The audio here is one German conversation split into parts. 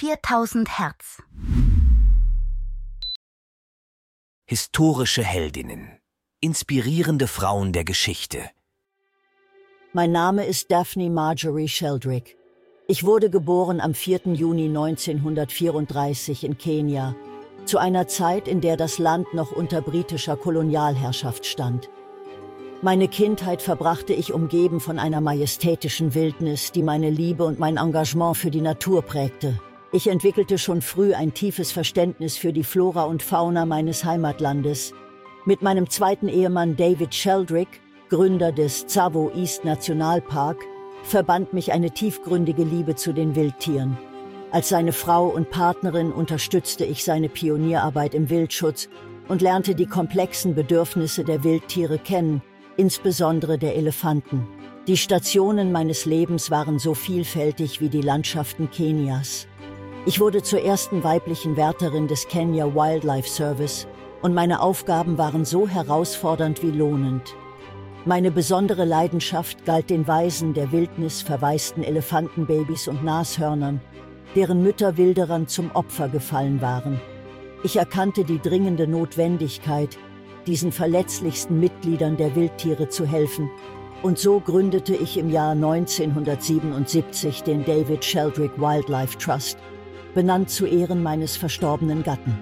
4000 Hertz. Historische Heldinnen. Inspirierende Frauen der Geschichte. Mein Name ist Daphne Marjorie Sheldrick. Ich wurde geboren am 4. Juni 1934 in Kenia, zu einer Zeit, in der das Land noch unter britischer Kolonialherrschaft stand. Meine Kindheit verbrachte ich umgeben von einer majestätischen Wildnis, die meine Liebe und mein Engagement für die Natur prägte. Ich entwickelte schon früh ein tiefes Verständnis für die Flora und Fauna meines Heimatlandes. Mit meinem zweiten Ehemann David Sheldrick, Gründer des Tsavo East Nationalpark, verband mich eine tiefgründige Liebe zu den Wildtieren. Als seine Frau und Partnerin unterstützte ich seine Pionierarbeit im Wildschutz und lernte die komplexen Bedürfnisse der Wildtiere kennen, insbesondere der Elefanten. Die Stationen meines Lebens waren so vielfältig wie die Landschaften Kenias. Ich wurde zur ersten weiblichen Wärterin des Kenya Wildlife Service und meine Aufgaben waren so herausfordernd wie lohnend. Meine besondere Leidenschaft galt den Weisen der Wildnis verwaisten Elefantenbabys und Nashörnern, deren Mütter Wilderern zum Opfer gefallen waren. Ich erkannte die dringende Notwendigkeit, diesen verletzlichsten Mitgliedern der Wildtiere zu helfen. Und so gründete ich im Jahr 1977 den David Sheldrick Wildlife Trust, benannt zu Ehren meines verstorbenen Gatten.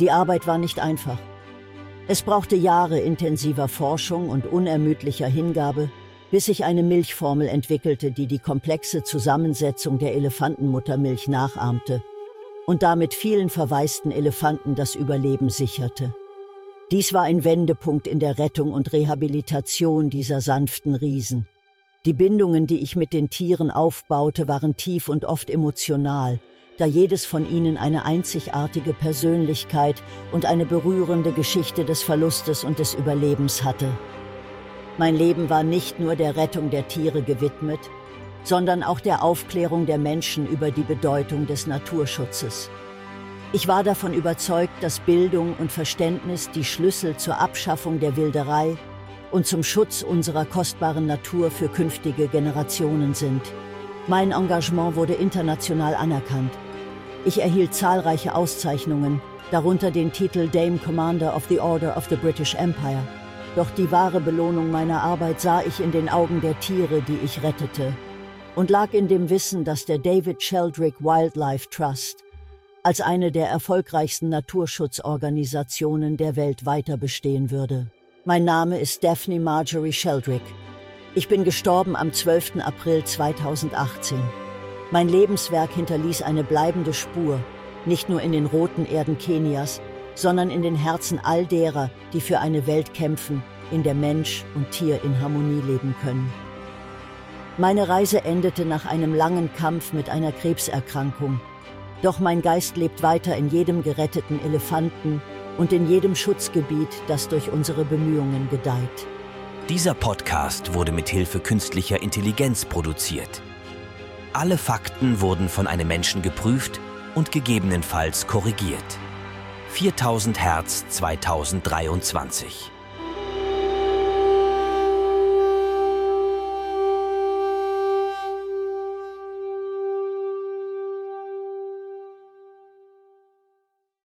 Die Arbeit war nicht einfach. Es brauchte Jahre intensiver Forschung und unermüdlicher Hingabe, bis ich eine Milchformel entwickelte, die die komplexe Zusammensetzung der Elefantenmuttermilch nachahmte und damit vielen verwaisten Elefanten das Überleben sicherte. Dies war ein Wendepunkt in der Rettung und Rehabilitation dieser sanften Riesen. Die Bindungen, die ich mit den Tieren aufbaute, waren tief und oft emotional, da jedes von ihnen eine einzigartige Persönlichkeit und eine berührende Geschichte des Verlustes und des Überlebens hatte. Mein Leben war nicht nur der Rettung der Tiere gewidmet, sondern auch der Aufklärung der Menschen über die Bedeutung des Naturschutzes. Ich war davon überzeugt, dass Bildung und Verständnis die Schlüssel zur Abschaffung der Wilderei und zum Schutz unserer kostbaren Natur für künftige Generationen sind. Mein Engagement wurde international anerkannt. Ich erhielt zahlreiche Auszeichnungen, darunter den Titel Dame Commander of the Order of the British Empire. Doch die wahre Belohnung meiner Arbeit sah ich in den Augen der Tiere, die ich rettete, und lag in dem Wissen, dass der David Sheldrick Wildlife Trust als eine der erfolgreichsten Naturschutzorganisationen der Welt weiter bestehen würde. Mein Name ist Daphne Marjorie Sheldrick. Ich bin gestorben am 12. April 2018. Mein Lebenswerk hinterließ eine bleibende Spur, nicht nur in den roten Erden Kenias, sondern in den Herzen all derer, die für eine Welt kämpfen, in der Mensch und Tier in Harmonie leben können. Meine Reise endete nach einem langen Kampf mit einer Krebserkrankung, doch mein Geist lebt weiter in jedem geretteten Elefanten und in jedem Schutzgebiet, das durch unsere Bemühungen gedeiht. Dieser Podcast wurde mit Hilfe künstlicher Intelligenz produziert. Alle Fakten wurden von einem Menschen geprüft und gegebenenfalls korrigiert. 4000 Hertz 2023